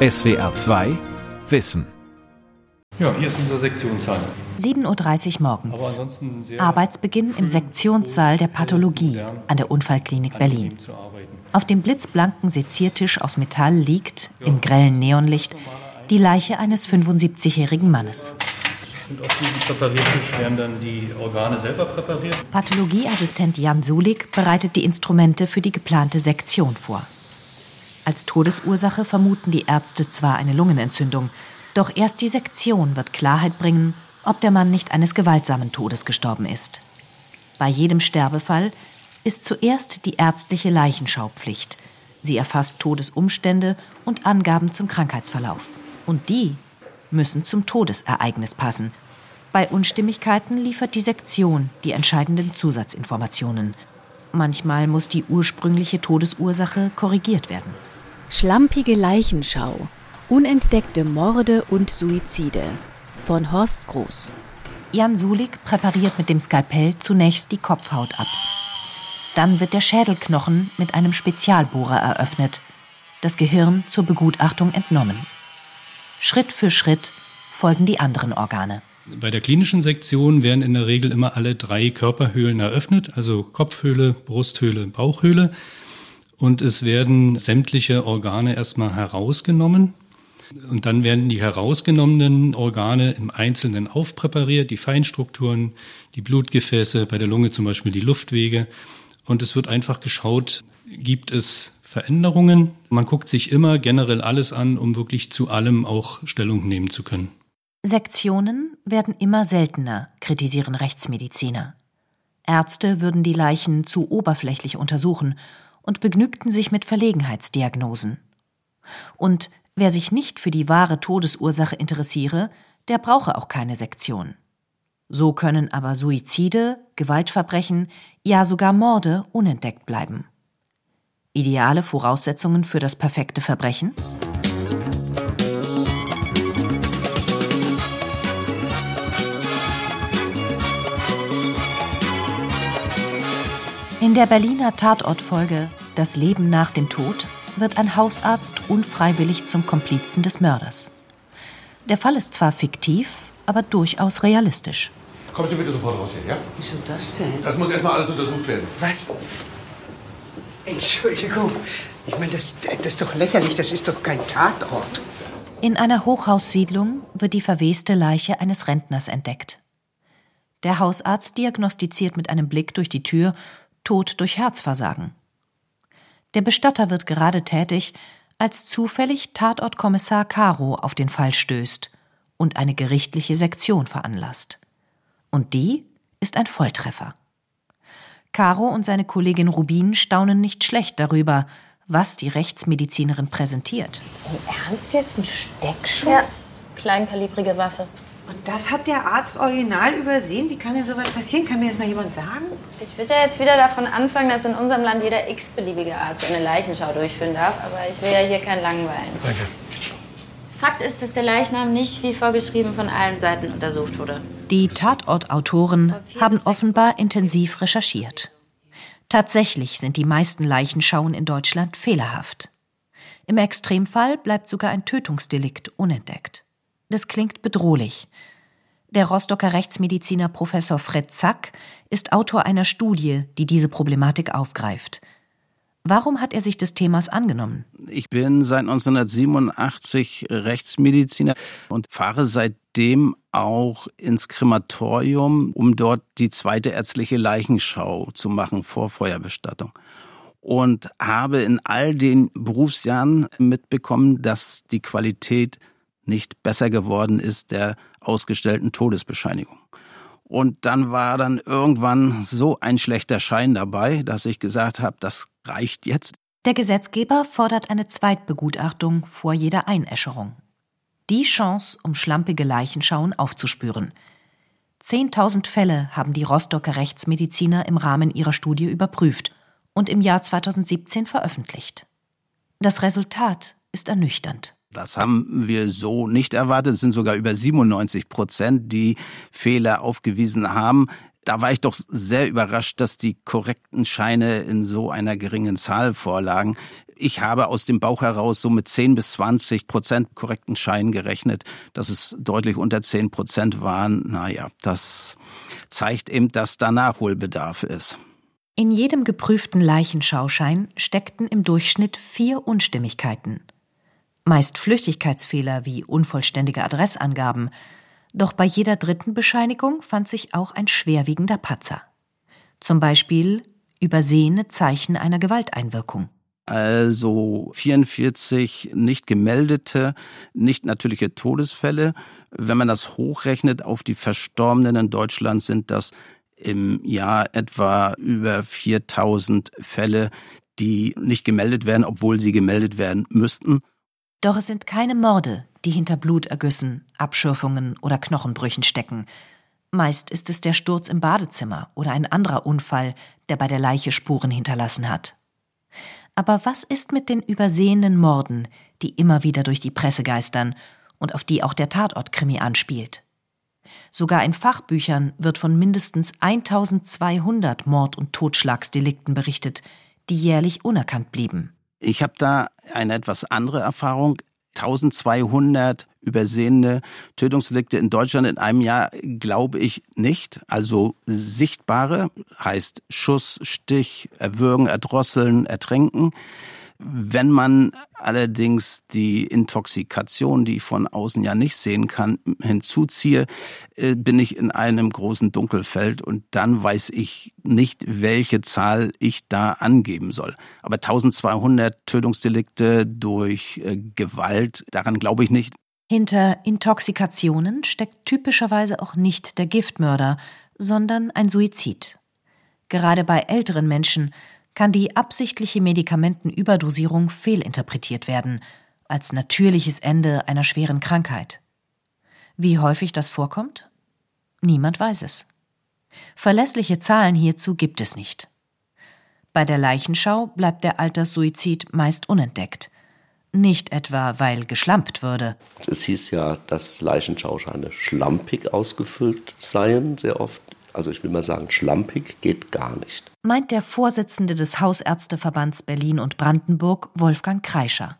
SWR 2 Wissen. Ja, hier ist unser Sektionssaal. 7.30 Uhr morgens. Arbeitsbeginn im Sektionssaal der Pathologie an der Unfallklinik Berlin. Auf dem blitzblanken Seziertisch aus Metall liegt, im grellen Neonlicht, die Leiche eines 75-jährigen Mannes. Und auf diesem Präpariertisch werden dann die Organe selber präpariert. Pathologieassistent Jan Sulik bereitet die Instrumente für die geplante Sektion vor. Als Todesursache vermuten die Ärzte zwar eine Lungenentzündung, doch erst die Sektion wird Klarheit bringen, ob der Mann nicht eines gewaltsamen Todes gestorben ist. Bei jedem Sterbefall ist zuerst die ärztliche Leichenschaupflicht. Sie erfasst Todesumstände und Angaben zum Krankheitsverlauf. Und die müssen zum Todesereignis passen. Bei Unstimmigkeiten liefert die Sektion die entscheidenden Zusatzinformationen. Manchmal muss die ursprüngliche Todesursache korrigiert werden. Schlampige Leichenschau. Unentdeckte Morde und Suizide von Horst Groß. Jan Sulik präpariert mit dem Skalpell zunächst die Kopfhaut ab. Dann wird der Schädelknochen mit einem Spezialbohrer eröffnet, das Gehirn zur Begutachtung entnommen. Schritt für Schritt folgen die anderen Organe. Bei der klinischen Sektion werden in der Regel immer alle drei Körperhöhlen eröffnet, also Kopfhöhle, Brusthöhle, Bauchhöhle. Und es werden sämtliche Organe erstmal herausgenommen. Und dann werden die herausgenommenen Organe im Einzelnen aufpräpariert, die Feinstrukturen, die Blutgefäße, bei der Lunge zum Beispiel die Luftwege. Und es wird einfach geschaut, gibt es Veränderungen. Man guckt sich immer generell alles an, um wirklich zu allem auch Stellung nehmen zu können. Sektionen werden immer seltener, kritisieren Rechtsmediziner. Ärzte würden die Leichen zu oberflächlich untersuchen und begnügten sich mit Verlegenheitsdiagnosen. Und wer sich nicht für die wahre Todesursache interessiere, der brauche auch keine Sektion. So können aber Suizide, Gewaltverbrechen, ja sogar Morde unentdeckt bleiben. Ideale Voraussetzungen für das perfekte Verbrechen? In der Berliner Tatortfolge Das Leben nach dem Tod wird ein Hausarzt unfreiwillig zum Komplizen des Mörders. Der Fall ist zwar fiktiv, aber durchaus realistisch. Kommen Sie bitte sofort raus hier, ja? Wieso das denn? Das muss erstmal alles untersucht werden. Was? Entschuldigung. Ich meine, das, das ist doch lächerlich. Das ist doch kein Tatort. In einer Hochhaussiedlung wird die verweste Leiche eines Rentners entdeckt. Der Hausarzt diagnostiziert mit einem Blick durch die Tür Tod durch Herzversagen. Der Bestatter wird gerade tätig, als zufällig Tatortkommissar Caro auf den Fall stößt und eine gerichtliche Sektion veranlasst. Und die ist ein Volltreffer. Caro und seine Kollegin Rubin staunen nicht schlecht darüber, was die Rechtsmedizinerin präsentiert. Im Ernst jetzt ein Steckschuss? Ja, kleinkalibrige Waffe. Und das hat der Arzt original übersehen? Wie kann mir sowas passieren? Kann mir das mal jemand sagen? Ich würde ja jetzt wieder davon anfangen, dass in unserem Land jeder x-beliebige Arzt eine Leichenschau durchführen darf. Aber ich will ja hier kein Langweilen. Danke. Fakt ist, dass der Leichnam nicht wie vorgeschrieben von allen Seiten untersucht wurde. Die Tatortautoren haben offenbar intensiv recherchiert. Tatsächlich sind die meisten Leichenschauen in Deutschland fehlerhaft. Im Extremfall bleibt sogar ein Tötungsdelikt unentdeckt. Das klingt bedrohlich. Der Rostocker Rechtsmediziner Professor Fred Zack ist Autor einer Studie, die diese Problematik aufgreift. Warum hat er sich des Themas angenommen? Ich bin seit 1987 Rechtsmediziner und fahre seitdem auch ins Krematorium, um dort die zweite ärztliche Leichenschau zu machen vor Feuerbestattung. Und habe in all den Berufsjahren mitbekommen, dass die Qualität nicht besser geworden ist der ausgestellten Todesbescheinigung. Und dann war dann irgendwann so ein schlechter Schein dabei, dass ich gesagt habe, das reicht jetzt. Der Gesetzgeber fordert eine Zweitbegutachtung vor jeder Einäscherung. Die Chance, um schlampige Leichenschauen aufzuspüren. Zehntausend Fälle haben die Rostocker Rechtsmediziner im Rahmen ihrer Studie überprüft und im Jahr 2017 veröffentlicht. Das Resultat ist ernüchternd. Das haben wir so nicht erwartet. Es sind sogar über 97 Prozent, die Fehler aufgewiesen haben. Da war ich doch sehr überrascht, dass die korrekten Scheine in so einer geringen Zahl vorlagen. Ich habe aus dem Bauch heraus so mit 10 bis 20 Prozent korrekten Scheinen gerechnet, dass es deutlich unter 10 Prozent waren. Naja, das zeigt eben, dass da Nachholbedarf ist. In jedem geprüften Leichenschauschein steckten im Durchschnitt vier Unstimmigkeiten. Meist Flüchtigkeitsfehler wie unvollständige Adressangaben. Doch bei jeder dritten Bescheinigung fand sich auch ein schwerwiegender Patzer. Zum Beispiel übersehene Zeichen einer Gewalteinwirkung also 44 nicht gemeldete, nicht natürliche Todesfälle. Wenn man das hochrechnet auf die Verstorbenen in Deutschland, sind das im Jahr etwa über 4000 Fälle, die nicht gemeldet werden, obwohl sie gemeldet werden müssten. Doch es sind keine Morde, die hinter Blutergüssen, Abschürfungen oder Knochenbrüchen stecken. Meist ist es der Sturz im Badezimmer oder ein anderer Unfall, der bei der Leiche Spuren hinterlassen hat. Aber was ist mit den übersehenen Morden, die immer wieder durch die Presse geistern und auf die auch der Tatortkrimi anspielt? Sogar in Fachbüchern wird von mindestens 1200 Mord- und Totschlagsdelikten berichtet, die jährlich unerkannt blieben. Ich habe da eine etwas andere Erfahrung. 1200 übersehene Tötungsdelikte in Deutschland in einem Jahr glaube ich nicht. Also sichtbare heißt Schuss, Stich, Erwürgen, Erdrosseln, Ertränken. Wenn man allerdings die Intoxikation, die ich von außen ja nicht sehen kann, hinzuziehe, äh, bin ich in einem großen Dunkelfeld und dann weiß ich nicht, welche Zahl ich da angeben soll. Aber 1200 Tötungsdelikte durch äh, Gewalt, daran glaube ich nicht. Hinter Intoxikationen steckt typischerweise auch nicht der Giftmörder, sondern ein Suizid. Gerade bei älteren Menschen kann die absichtliche Medikamentenüberdosierung fehlinterpretiert werden, als natürliches Ende einer schweren Krankheit. Wie häufig das vorkommt? Niemand weiß es. Verlässliche Zahlen hierzu gibt es nicht. Bei der Leichenschau bleibt der Alterssuizid meist unentdeckt. Nicht etwa, weil geschlampt würde. Es hieß ja, dass Leichenschauscheine schlampig ausgefüllt seien, sehr oft. Also ich will mal sagen, schlampig geht gar nicht. Meint der Vorsitzende des Hausärzteverbands Berlin und Brandenburg, Wolfgang Kreischer.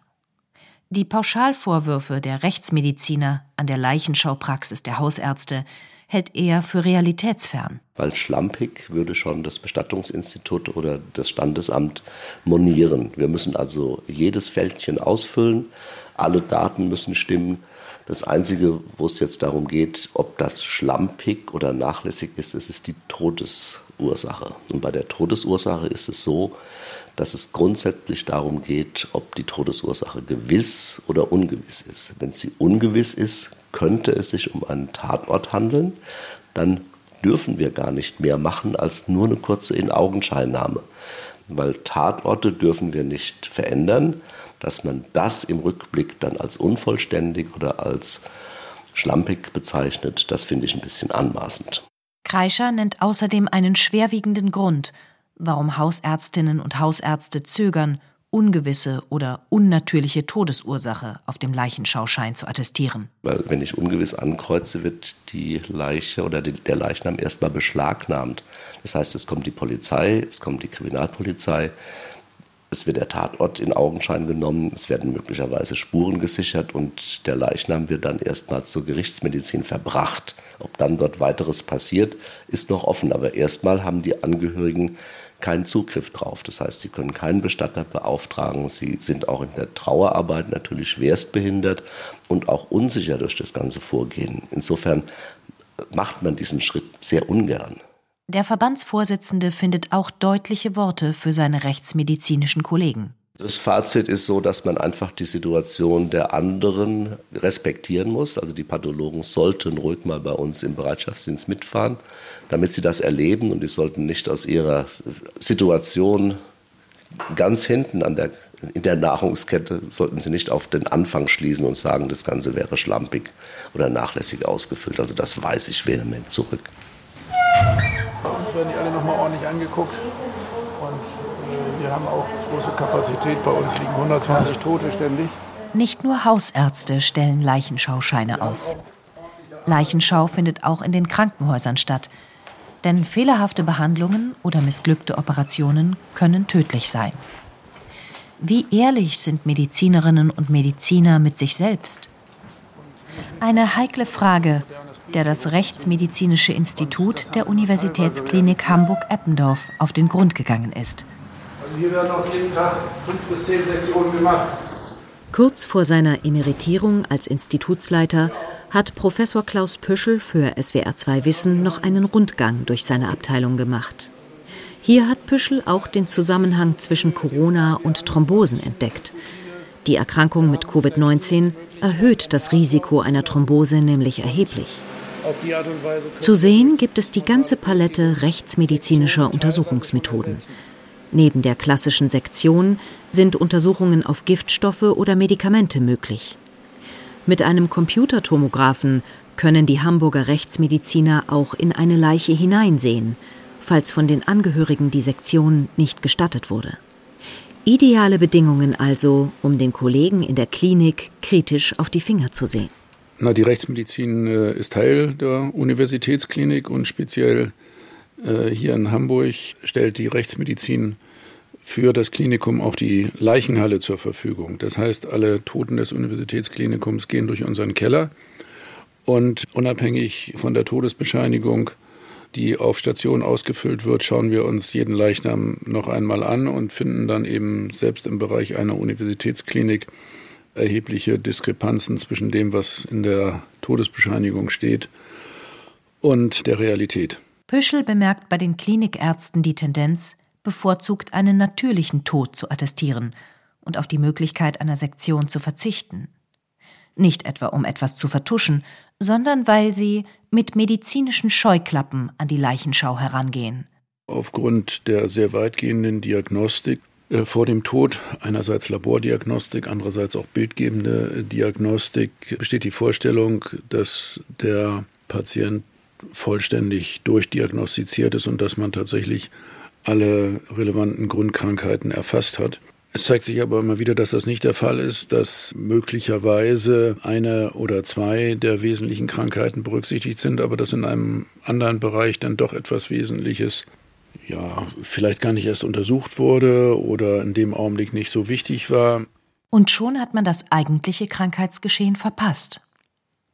Die Pauschalvorwürfe der Rechtsmediziner an der Leichenschaupraxis der Hausärzte hält er für realitätsfern. Weil schlampig würde schon das Bestattungsinstitut oder das Standesamt monieren. Wir müssen also jedes Fältchen ausfüllen, alle Daten müssen stimmen. Das Einzige, wo es jetzt darum geht, ob das schlampig oder nachlässig ist, ist, ist die Todesursache. Und bei der Todesursache ist es so, dass es grundsätzlich darum geht, ob die Todesursache gewiss oder ungewiss ist. Wenn sie ungewiss ist, könnte es sich um einen Tatort handeln, dann dürfen wir gar nicht mehr machen als nur eine kurze In-Augenscheinnahme. Weil Tatorte dürfen wir nicht verändern dass man das im Rückblick dann als unvollständig oder als schlampig bezeichnet, das finde ich ein bisschen anmaßend. Kreischer nennt außerdem einen schwerwiegenden Grund, warum Hausärztinnen und Hausärzte zögern, ungewisse oder unnatürliche Todesursache auf dem Leichenschauschein zu attestieren. Weil wenn ich ungewiss ankreuze, wird die Leiche oder der Leichnam erstmal beschlagnahmt. Das heißt, es kommt die Polizei, es kommt die Kriminalpolizei, es wird der Tatort in Augenschein genommen, es werden möglicherweise Spuren gesichert und der Leichnam wird dann erstmal zur Gerichtsmedizin verbracht. Ob dann dort weiteres passiert, ist noch offen. Aber erstmal haben die Angehörigen keinen Zugriff drauf. Das heißt, sie können keinen Bestatter beauftragen. Sie sind auch in der Trauerarbeit natürlich schwerstbehindert und auch unsicher durch das ganze Vorgehen. Insofern macht man diesen Schritt sehr ungern. Der Verbandsvorsitzende findet auch deutliche Worte für seine rechtsmedizinischen Kollegen. Das Fazit ist so, dass man einfach die Situation der anderen respektieren muss. Also die Pathologen sollten ruhig mal bei uns im Bereitschaftsdienst mitfahren, damit sie das erleben und die sollten nicht aus ihrer Situation ganz hinten an der, in der Nahrungskette, sollten sie nicht auf den Anfang schließen und sagen, das Ganze wäre schlampig oder nachlässig ausgefüllt. Also das weise ich vehement zurück. Uns werden die alle nochmal ordentlich angeguckt. Und äh, wir haben auch große Kapazität. Bei uns liegen 120 Tote ständig. Nicht nur Hausärzte stellen Leichenschauscheine aus. Leichenschau findet auch in den Krankenhäusern statt. Denn fehlerhafte Behandlungen oder missglückte Operationen können tödlich sein. Wie ehrlich sind Medizinerinnen und Mediziner mit sich selbst? Eine heikle Frage, der das Rechtsmedizinische Institut der Universitätsklinik Hamburg-Eppendorf auf den Grund gegangen ist. Hier werden auch jeden Tag fünf bis zehn Sektionen gemacht. Kurz vor seiner Emeritierung als Institutsleiter hat Professor Klaus Püschel für SWR2 Wissen noch einen Rundgang durch seine Abteilung gemacht. Hier hat Püschel auch den Zusammenhang zwischen Corona und Thrombosen entdeckt. Die Erkrankung mit Covid-19 erhöht das Risiko einer Thrombose nämlich erheblich. Zu sehen gibt es die ganze Palette rechtsmedizinischer Untersuchungsmethoden. Neben der klassischen Sektion sind Untersuchungen auf Giftstoffe oder Medikamente möglich. Mit einem Computertomographen können die Hamburger Rechtsmediziner auch in eine Leiche hineinsehen, falls von den Angehörigen die Sektion nicht gestattet wurde. Ideale Bedingungen also, um den Kollegen in der Klinik kritisch auf die Finger zu sehen. Na, die Rechtsmedizin äh, ist Teil der Universitätsklinik und speziell äh, hier in Hamburg stellt die Rechtsmedizin für das Klinikum auch die Leichenhalle zur Verfügung. Das heißt, alle Toten des Universitätsklinikums gehen durch unseren Keller und unabhängig von der Todesbescheinigung, die auf Station ausgefüllt wird, schauen wir uns jeden Leichnam noch einmal an und finden dann eben selbst im Bereich einer Universitätsklinik erhebliche Diskrepanzen zwischen dem, was in der Todesbescheinigung steht und der Realität. Püschel bemerkt bei den Klinikärzten die Tendenz, bevorzugt einen natürlichen Tod zu attestieren und auf die Möglichkeit einer Sektion zu verzichten. Nicht etwa um etwas zu vertuschen, sondern weil sie mit medizinischen Scheuklappen an die Leichenschau herangehen. Aufgrund der sehr weitgehenden Diagnostik vor dem Tod, einerseits Labordiagnostik, andererseits auch bildgebende Diagnostik, besteht die Vorstellung, dass der Patient vollständig durchdiagnostiziert ist und dass man tatsächlich alle relevanten Grundkrankheiten erfasst hat. Es zeigt sich aber immer wieder, dass das nicht der Fall ist, dass möglicherweise eine oder zwei der wesentlichen Krankheiten berücksichtigt sind, aber dass in einem anderen Bereich dann doch etwas Wesentliches ja, vielleicht gar nicht erst untersucht wurde oder in dem Augenblick nicht so wichtig war. Und schon hat man das eigentliche Krankheitsgeschehen verpasst.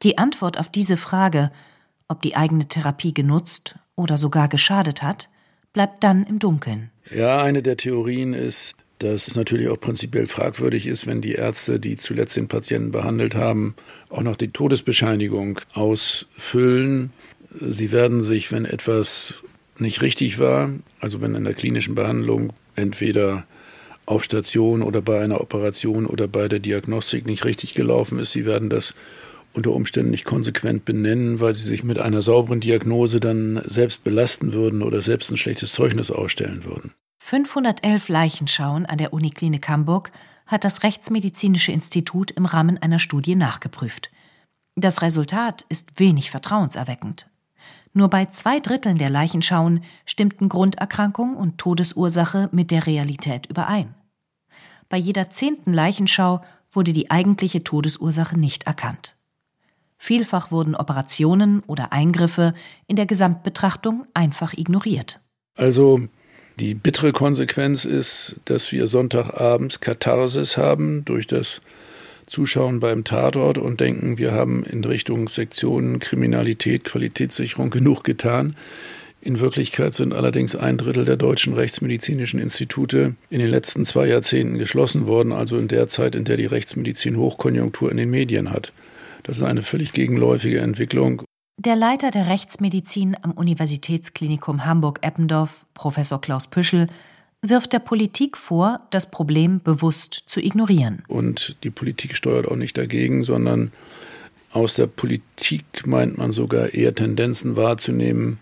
Die Antwort auf diese Frage, ob die eigene Therapie genutzt oder sogar geschadet hat, bleibt dann im Dunkeln. Ja, eine der Theorien ist, dass es natürlich auch prinzipiell fragwürdig ist, wenn die Ärzte, die zuletzt den Patienten behandelt haben, auch noch die Todesbescheinigung ausfüllen. Sie werden sich, wenn etwas nicht richtig war, also wenn in der klinischen Behandlung entweder auf Station oder bei einer Operation oder bei der Diagnostik nicht richtig gelaufen ist, sie werden das unter Umständen nicht konsequent benennen, weil sie sich mit einer sauberen Diagnose dann selbst belasten würden oder selbst ein schlechtes Zeugnis ausstellen würden. 511 Leichenschauen an der Uniklinik Hamburg hat das Rechtsmedizinische Institut im Rahmen einer Studie nachgeprüft. Das Resultat ist wenig vertrauenserweckend. Nur bei zwei Dritteln der Leichenschauen stimmten Grunderkrankung und Todesursache mit der Realität überein. Bei jeder zehnten Leichenschau wurde die eigentliche Todesursache nicht erkannt. Vielfach wurden Operationen oder Eingriffe in der Gesamtbetrachtung einfach ignoriert. Also die bittere Konsequenz ist, dass wir Sonntagabends Katharsis haben durch das Zuschauen beim Tatort und denken, wir haben in Richtung Sektionen Kriminalität, Qualitätssicherung genug getan. In Wirklichkeit sind allerdings ein Drittel der deutschen rechtsmedizinischen Institute in den letzten zwei Jahrzehnten geschlossen worden, also in der Zeit, in der die Rechtsmedizin Hochkonjunktur in den Medien hat. Das ist eine völlig gegenläufige Entwicklung. Der Leiter der Rechtsmedizin am Universitätsklinikum Hamburg-Eppendorf, Professor Klaus Püschel, wirft der Politik vor, das Problem bewusst zu ignorieren. Und die Politik steuert auch nicht dagegen, sondern aus der Politik meint man sogar eher Tendenzen wahrzunehmen.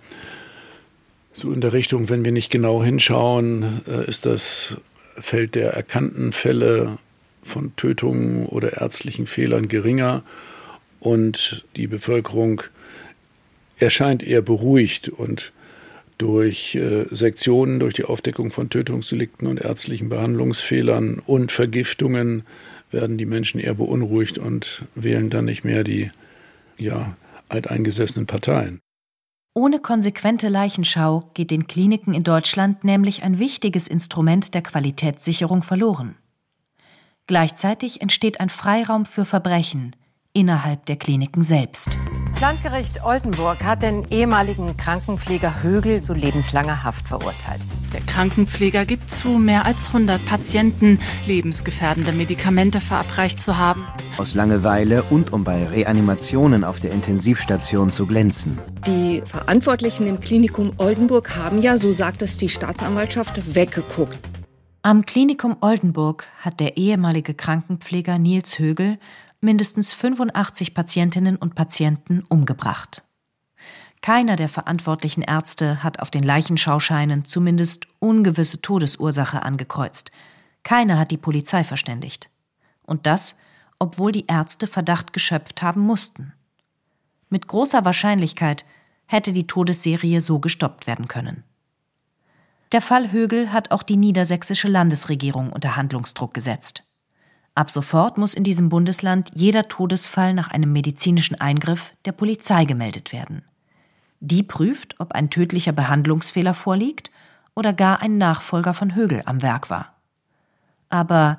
So in der Richtung, wenn wir nicht genau hinschauen, äh, ist das Feld der erkannten Fälle von Tötungen oder ärztlichen Fehlern geringer und die Bevölkerung erscheint eher beruhigt und durch äh, Sektionen, durch die Aufdeckung von Tötungsdelikten und ärztlichen Behandlungsfehlern und Vergiftungen werden die Menschen eher beunruhigt und wählen dann nicht mehr die ja, alteingesessenen Parteien. Ohne konsequente Leichenschau geht den Kliniken in Deutschland nämlich ein wichtiges Instrument der Qualitätssicherung verloren. Gleichzeitig entsteht ein Freiraum für Verbrechen innerhalb der Kliniken selbst. Das Landgericht Oldenburg hat den ehemaligen Krankenpfleger Högel zu lebenslanger Haft verurteilt. Der Krankenpfleger gibt zu, mehr als 100 Patienten lebensgefährdende Medikamente verabreicht zu haben. Aus Langeweile und um bei Reanimationen auf der Intensivstation zu glänzen. Die Verantwortlichen im Klinikum Oldenburg haben ja, so sagt es die Staatsanwaltschaft, weggeguckt. Am Klinikum Oldenburg hat der ehemalige Krankenpfleger Nils Högel mindestens 85 Patientinnen und Patienten umgebracht. Keiner der verantwortlichen Ärzte hat auf den Leichenschauscheinen zumindest ungewisse Todesursache angekreuzt. Keiner hat die Polizei verständigt. Und das, obwohl die Ärzte Verdacht geschöpft haben mussten. Mit großer Wahrscheinlichkeit hätte die Todesserie so gestoppt werden können. Der Fall Högel hat auch die niedersächsische Landesregierung unter Handlungsdruck gesetzt. Ab sofort muss in diesem Bundesland jeder Todesfall nach einem medizinischen Eingriff der Polizei gemeldet werden. Die prüft, ob ein tödlicher Behandlungsfehler vorliegt oder gar ein Nachfolger von Högel am Werk war. Aber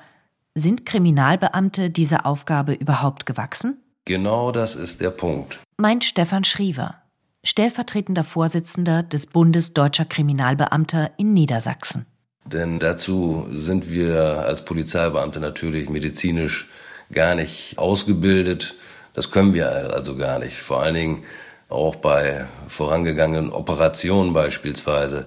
sind Kriminalbeamte dieser Aufgabe überhaupt gewachsen? Genau das ist der Punkt. Meint Stefan Schriever, stellvertretender Vorsitzender des Bundes deutscher Kriminalbeamter in Niedersachsen. Denn dazu sind wir als Polizeibeamte natürlich medizinisch gar nicht ausgebildet. Das können wir also gar nicht. Vor allen Dingen auch bei vorangegangenen Operationen beispielsweise.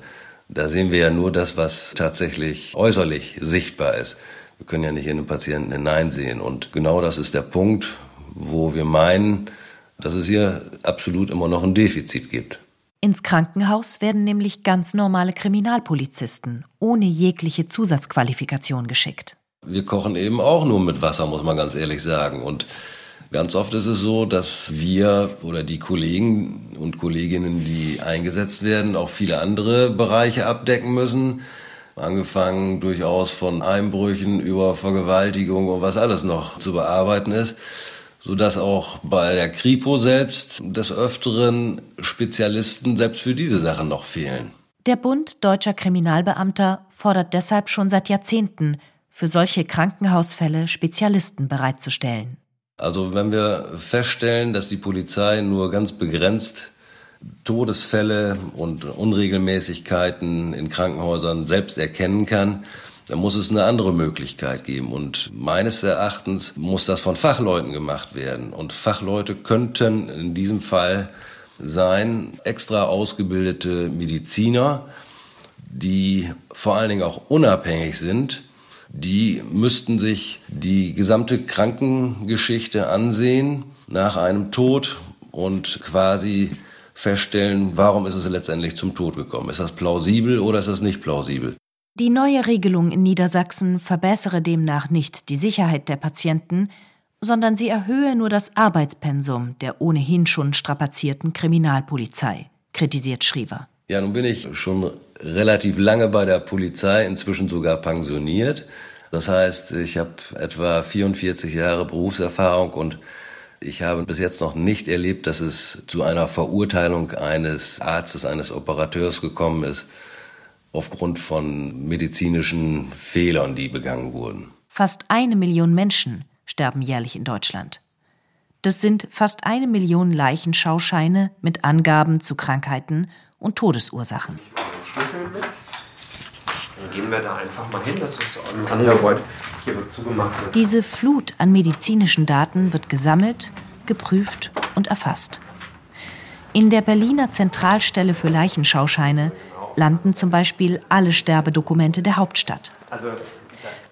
Da sehen wir ja nur das, was tatsächlich äußerlich sichtbar ist. Wir können ja nicht in den Patienten hineinsehen. Und genau das ist der Punkt, wo wir meinen, dass es hier absolut immer noch ein Defizit gibt. Ins Krankenhaus werden nämlich ganz normale Kriminalpolizisten ohne jegliche Zusatzqualifikation geschickt. Wir kochen eben auch nur mit Wasser, muss man ganz ehrlich sagen. Und ganz oft ist es so, dass wir oder die Kollegen und Kolleginnen, die eingesetzt werden, auch viele andere Bereiche abdecken müssen. Angefangen durchaus von Einbrüchen über Vergewaltigung und was alles noch zu bearbeiten ist sodass auch bei der Kripo selbst des Öfteren Spezialisten selbst für diese Sachen noch fehlen. Der Bund deutscher Kriminalbeamter fordert deshalb schon seit Jahrzehnten, für solche Krankenhausfälle Spezialisten bereitzustellen. Also wenn wir feststellen, dass die Polizei nur ganz begrenzt Todesfälle und Unregelmäßigkeiten in Krankenhäusern selbst erkennen kann, da muss es eine andere Möglichkeit geben. Und meines Erachtens muss das von Fachleuten gemacht werden. Und Fachleute könnten in diesem Fall sein extra ausgebildete Mediziner, die vor allen Dingen auch unabhängig sind. Die müssten sich die gesamte Krankengeschichte ansehen nach einem Tod und quasi feststellen, warum ist es letztendlich zum Tod gekommen. Ist das plausibel oder ist das nicht plausibel? Die neue Regelung in Niedersachsen verbessere demnach nicht die Sicherheit der Patienten, sondern sie erhöhe nur das Arbeitspensum der ohnehin schon strapazierten Kriminalpolizei, kritisiert Schriever. Ja, nun bin ich schon relativ lange bei der Polizei, inzwischen sogar pensioniert. Das heißt, ich habe etwa 44 Jahre Berufserfahrung und ich habe bis jetzt noch nicht erlebt, dass es zu einer Verurteilung eines Arztes, eines Operateurs gekommen ist aufgrund von medizinischen Fehlern, die begangen wurden. Fast eine Million Menschen sterben jährlich in Deutschland. Das sind fast eine Million Leichenschauscheine mit Angaben zu Krankheiten und Todesursachen. Dann gehen wir da einfach mal hin, das ist ein anderer. Hier wird zugemacht. Diese Flut an medizinischen Daten wird gesammelt, geprüft und erfasst. In der Berliner Zentralstelle für Leichenschauscheine landen zum Beispiel alle Sterbedokumente der Hauptstadt. Also,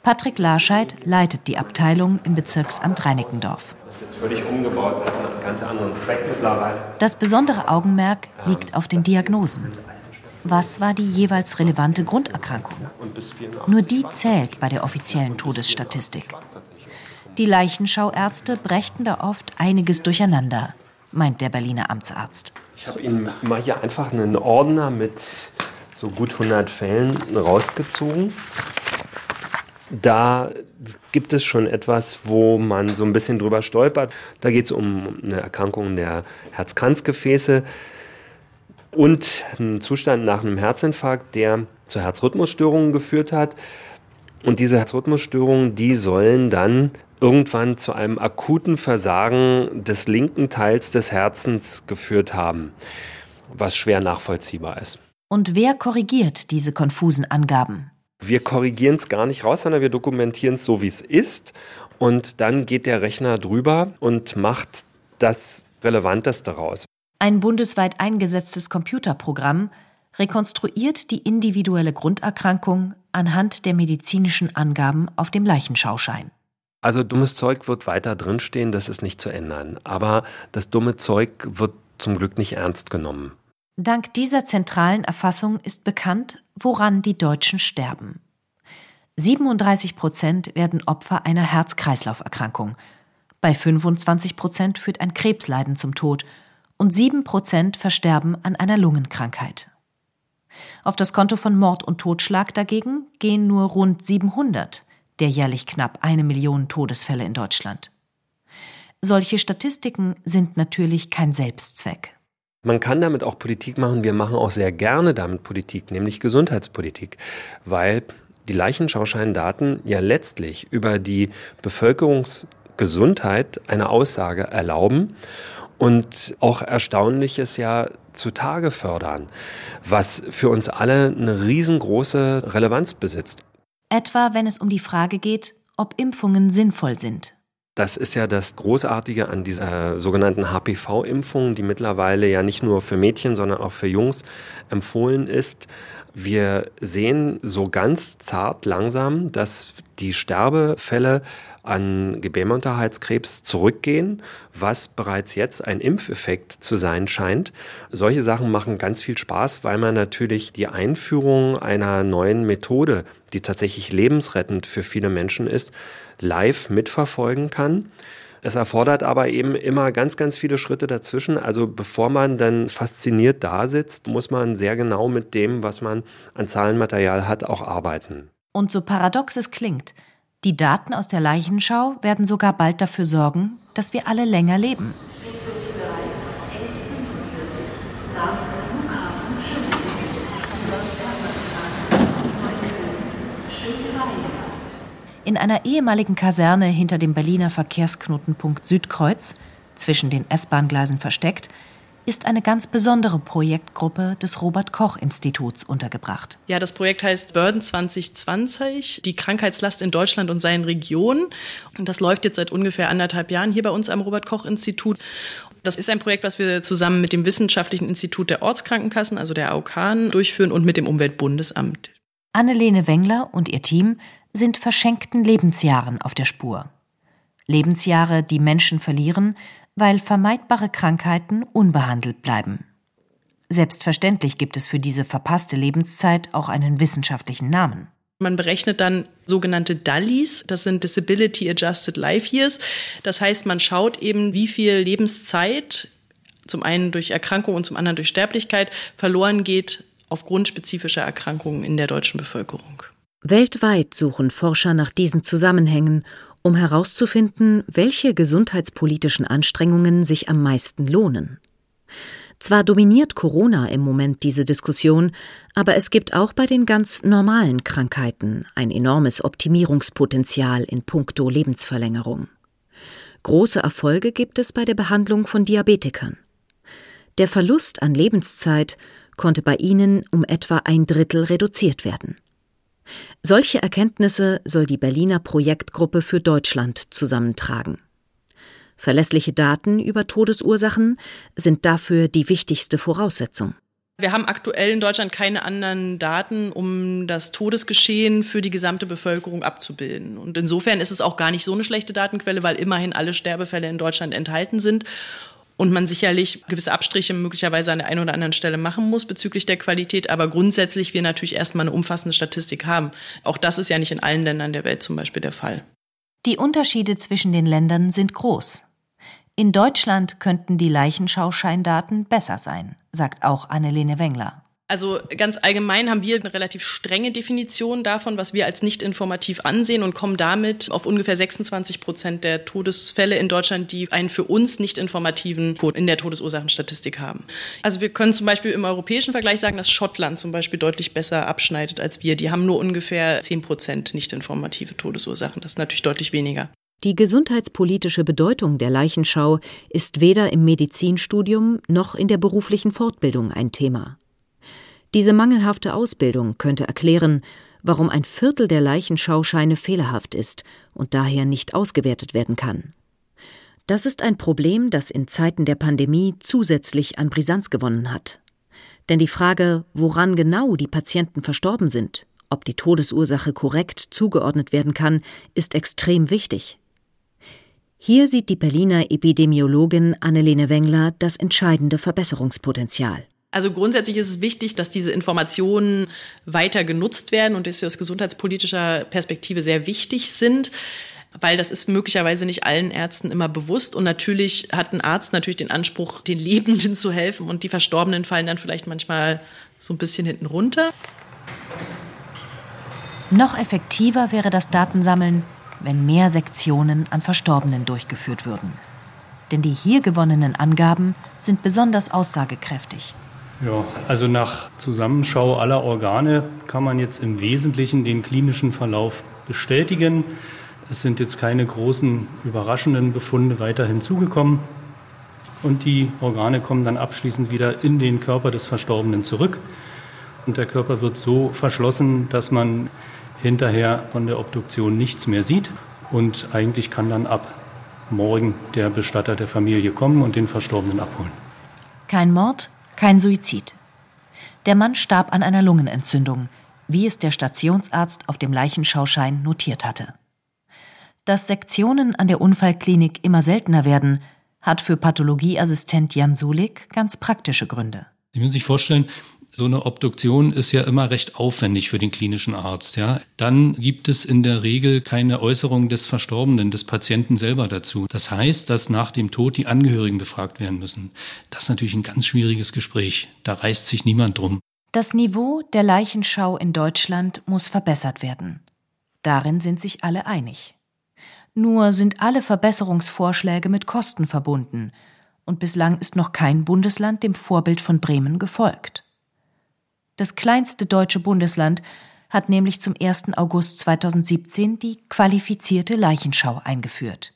Patrick Larscheid leitet die Abteilung im Bezirksamt Reinickendorf. Das ist jetzt völlig umgebaut, hat einen ganz anderen Zweck mittlerweile. Das besondere Augenmerk liegt auf den Diagnosen. Was war die jeweils relevante Grunderkrankung? Nur die zählt bei der offiziellen Todesstatistik. Die Leichenschauärzte brächten da oft einiges durcheinander, meint der Berliner Amtsarzt. Ich habe Ihnen mal hier einfach einen Ordner mit so gut 100 Fällen rausgezogen. Da gibt es schon etwas, wo man so ein bisschen drüber stolpert. Da geht es um eine Erkrankung der Herzkranzgefäße und einen Zustand nach einem Herzinfarkt, der zu Herzrhythmusstörungen geführt hat. Und diese Herzrhythmusstörungen, die sollen dann irgendwann zu einem akuten Versagen des linken Teils des Herzens geführt haben, was schwer nachvollziehbar ist. Und wer korrigiert diese konfusen Angaben? Wir korrigieren es gar nicht raus, sondern wir dokumentieren es so, wie es ist. Und dann geht der Rechner drüber und macht das Relevanteste raus. Ein bundesweit eingesetztes Computerprogramm rekonstruiert die individuelle Grunderkrankung anhand der medizinischen Angaben auf dem Leichenschauschein. Also dummes Zeug wird weiter drinstehen, das ist nicht zu ändern. Aber das dumme Zeug wird zum Glück nicht ernst genommen. Dank dieser zentralen Erfassung ist bekannt, woran die Deutschen sterben. 37 Prozent werden Opfer einer Herz-Kreislauf-Erkrankung. Bei 25 Prozent führt ein Krebsleiden zum Tod und 7 Prozent versterben an einer Lungenkrankheit. Auf das Konto von Mord und Totschlag dagegen gehen nur rund 700 der jährlich knapp eine Million Todesfälle in Deutschland. Solche Statistiken sind natürlich kein Selbstzweck. Man kann damit auch Politik machen. Wir machen auch sehr gerne damit Politik, nämlich Gesundheitspolitik, weil die Leichenschauscheindaten ja letztlich über die Bevölkerungsgesundheit eine Aussage erlauben und auch Erstaunliches ja zutage fördern, was für uns alle eine riesengroße Relevanz besitzt. Etwa wenn es um die Frage geht, ob Impfungen sinnvoll sind. Das ist ja das Großartige an dieser äh, sogenannten HPV-Impfung, die mittlerweile ja nicht nur für Mädchen, sondern auch für Jungs empfohlen ist. Wir sehen so ganz zart langsam, dass die Sterbefälle an Gebärmutterhalskrebs zurückgehen, was bereits jetzt ein Impfeffekt zu sein scheint. Solche Sachen machen ganz viel Spaß, weil man natürlich die Einführung einer neuen Methode, die tatsächlich lebensrettend für viele Menschen ist, live mitverfolgen kann. Es erfordert aber eben immer ganz, ganz viele Schritte dazwischen. Also bevor man dann fasziniert da sitzt, muss man sehr genau mit dem, was man an Zahlenmaterial hat, auch arbeiten. Und so paradox es klingt, die Daten aus der Leichenschau werden sogar bald dafür sorgen, dass wir alle länger leben. In einer ehemaligen Kaserne hinter dem Berliner Verkehrsknotenpunkt Südkreuz, zwischen den S-Bahn-Gleisen versteckt, ist eine ganz besondere Projektgruppe des Robert Koch Instituts untergebracht. Ja, das Projekt heißt Burden 2020, die Krankheitslast in Deutschland und seinen Regionen. Und das läuft jetzt seit ungefähr anderthalb Jahren hier bei uns am Robert Koch Institut. Das ist ein Projekt, was wir zusammen mit dem Wissenschaftlichen Institut der Ortskrankenkassen, also der AOK, durchführen und mit dem Umweltbundesamt. Annelene Wengler und ihr Team sind verschenkten Lebensjahren auf der Spur. Lebensjahre, die Menschen verlieren, weil vermeidbare Krankheiten unbehandelt bleiben. Selbstverständlich gibt es für diese verpasste Lebenszeit auch einen wissenschaftlichen Namen. Man berechnet dann sogenannte DALIs, das sind Disability Adjusted Life Years. Das heißt, man schaut eben, wie viel Lebenszeit zum einen durch Erkrankung und zum anderen durch Sterblichkeit verloren geht aufgrund spezifischer Erkrankungen in der deutschen Bevölkerung. Weltweit suchen Forscher nach diesen Zusammenhängen um herauszufinden, welche gesundheitspolitischen Anstrengungen sich am meisten lohnen. Zwar dominiert Corona im Moment diese Diskussion, aber es gibt auch bei den ganz normalen Krankheiten ein enormes Optimierungspotenzial in puncto Lebensverlängerung. Große Erfolge gibt es bei der Behandlung von Diabetikern. Der Verlust an Lebenszeit konnte bei ihnen um etwa ein Drittel reduziert werden. Solche Erkenntnisse soll die Berliner Projektgruppe für Deutschland zusammentragen. Verlässliche Daten über Todesursachen sind dafür die wichtigste Voraussetzung. Wir haben aktuell in Deutschland keine anderen Daten, um das Todesgeschehen für die gesamte Bevölkerung abzubilden. Und insofern ist es auch gar nicht so eine schlechte Datenquelle, weil immerhin alle Sterbefälle in Deutschland enthalten sind und man sicherlich gewisse Abstriche möglicherweise an der einen oder anderen Stelle machen muss bezüglich der Qualität, aber grundsätzlich wir natürlich erstmal eine umfassende Statistik haben. Auch das ist ja nicht in allen Ländern der Welt zum Beispiel der Fall. Die Unterschiede zwischen den Ländern sind groß. In Deutschland könnten die Leichenschauscheindaten besser sein, sagt auch Annelene Wengler. Also ganz allgemein haben wir eine relativ strenge Definition davon, was wir als nicht informativ ansehen und kommen damit auf ungefähr 26 Prozent der Todesfälle in Deutschland, die einen für uns nicht informativen Code in der Todesursachenstatistik haben. Also wir können zum Beispiel im europäischen Vergleich sagen, dass Schottland zum Beispiel deutlich besser abschneidet als wir. Die haben nur ungefähr 10 Prozent nicht informative Todesursachen. Das ist natürlich deutlich weniger. Die gesundheitspolitische Bedeutung der Leichenschau ist weder im Medizinstudium noch in der beruflichen Fortbildung ein Thema. Diese mangelhafte Ausbildung könnte erklären, warum ein Viertel der Leichenschauscheine fehlerhaft ist und daher nicht ausgewertet werden kann. Das ist ein Problem, das in Zeiten der Pandemie zusätzlich an Brisanz gewonnen hat. Denn die Frage, woran genau die Patienten verstorben sind, ob die Todesursache korrekt zugeordnet werden kann, ist extrem wichtig. Hier sieht die Berliner Epidemiologin Annelene Wengler das entscheidende Verbesserungspotenzial. Also grundsätzlich ist es wichtig, dass diese Informationen weiter genutzt werden und dass sie aus gesundheitspolitischer Perspektive sehr wichtig sind weil das ist möglicherweise nicht allen Ärzten immer bewusst. Und natürlich hat ein Arzt natürlich den Anspruch, den Lebenden zu helfen und die Verstorbenen fallen dann vielleicht manchmal so ein bisschen hinten runter. Noch effektiver wäre das Datensammeln, wenn mehr Sektionen an Verstorbenen durchgeführt würden. Denn die hier gewonnenen Angaben sind besonders aussagekräftig. Ja, also nach Zusammenschau aller Organe kann man jetzt im Wesentlichen den klinischen Verlauf bestätigen. Es sind jetzt keine großen überraschenden Befunde weiter hinzugekommen. Und die Organe kommen dann abschließend wieder in den Körper des Verstorbenen zurück. Und der Körper wird so verschlossen, dass man hinterher von der Obduktion nichts mehr sieht. Und eigentlich kann dann ab morgen der Bestatter der Familie kommen und den Verstorbenen abholen. Kein Mord, kein Suizid. Der Mann starb an einer Lungenentzündung, wie es der Stationsarzt auf dem Leichenschauschein notiert hatte. Dass Sektionen an der Unfallklinik immer seltener werden, hat für Pathologieassistent Jan Sulik ganz praktische Gründe. Sie müssen sich vorstellen, so eine Obduktion ist ja immer recht aufwendig für den klinischen Arzt, ja. Dann gibt es in der Regel keine Äußerung des Verstorbenen, des Patienten selber dazu. Das heißt, dass nach dem Tod die Angehörigen befragt werden müssen. Das ist natürlich ein ganz schwieriges Gespräch. Da reißt sich niemand drum. Das Niveau der Leichenschau in Deutschland muss verbessert werden. Darin sind sich alle einig. Nur sind alle Verbesserungsvorschläge mit Kosten verbunden, und bislang ist noch kein Bundesland dem Vorbild von Bremen gefolgt. Das kleinste deutsche Bundesland hat nämlich zum 1. August 2017 die qualifizierte Leichenschau eingeführt.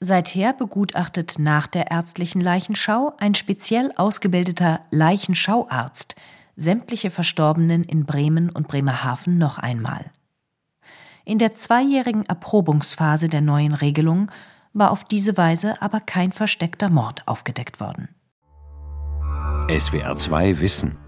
Seither begutachtet nach der ärztlichen Leichenschau ein speziell ausgebildeter Leichenschauarzt sämtliche Verstorbenen in Bremen und Bremerhaven noch einmal. In der zweijährigen Erprobungsphase der neuen Regelung war auf diese Weise aber kein versteckter Mord aufgedeckt worden. SWR 2 Wissen